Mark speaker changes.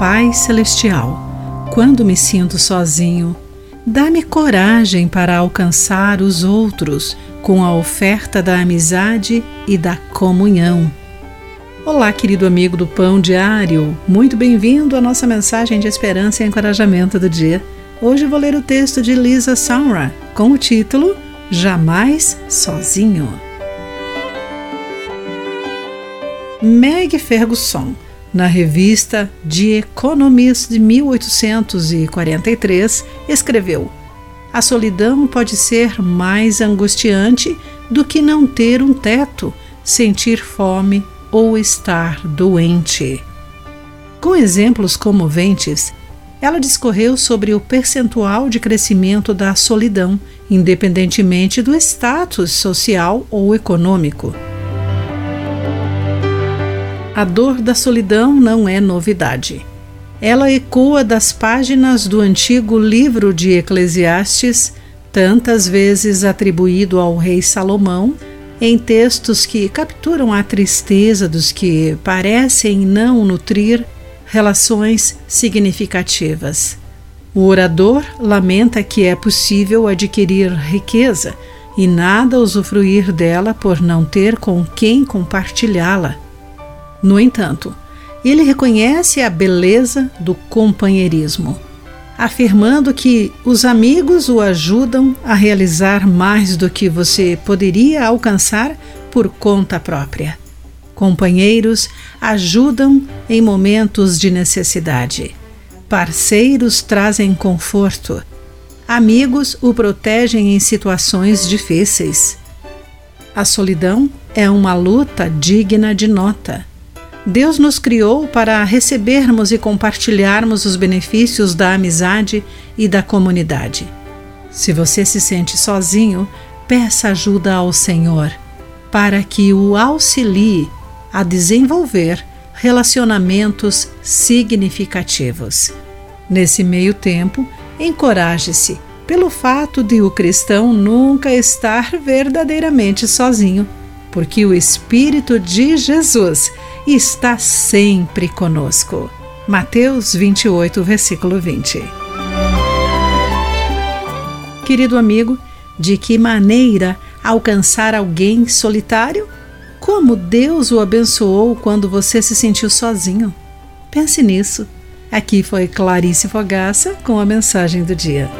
Speaker 1: Pai Celestial, quando me sinto sozinho, dá-me coragem para alcançar os outros com a oferta da amizade e da comunhão. Olá, querido amigo do Pão Diário, muito bem-vindo à nossa mensagem de esperança e encorajamento do dia. Hoje vou ler o texto de Lisa Samra com o título Jamais Sozinho. Meg Ferguson na revista The Economist de 1843, escreveu: A solidão pode ser mais angustiante do que não ter um teto, sentir fome ou estar doente. Com exemplos comoventes, ela discorreu sobre o percentual de crescimento da solidão, independentemente do status social ou econômico. A dor da solidão não é novidade. Ela ecoa das páginas do antigo livro de Eclesiastes, tantas vezes atribuído ao rei Salomão, em textos que capturam a tristeza dos que parecem não nutrir relações significativas. O orador lamenta que é possível adquirir riqueza e nada usufruir dela por não ter com quem compartilhá-la. No entanto, ele reconhece a beleza do companheirismo, afirmando que os amigos o ajudam a realizar mais do que você poderia alcançar por conta própria. Companheiros ajudam em momentos de necessidade. Parceiros trazem conforto. Amigos o protegem em situações difíceis. A solidão é uma luta digna de nota Deus nos criou para recebermos e compartilharmos os benefícios da amizade e da comunidade. Se você se sente sozinho, peça ajuda ao Senhor para que o auxilie a desenvolver relacionamentos significativos. Nesse meio tempo, encoraje-se pelo fato de o cristão nunca estar verdadeiramente sozinho, porque o Espírito de Jesus está sempre conosco. Mateus 28, versículo 20. Querido amigo, de que maneira alcançar alguém solitário? Como Deus o abençoou quando você se sentiu sozinho? Pense nisso. Aqui foi Clarice Fogaça com a mensagem do dia.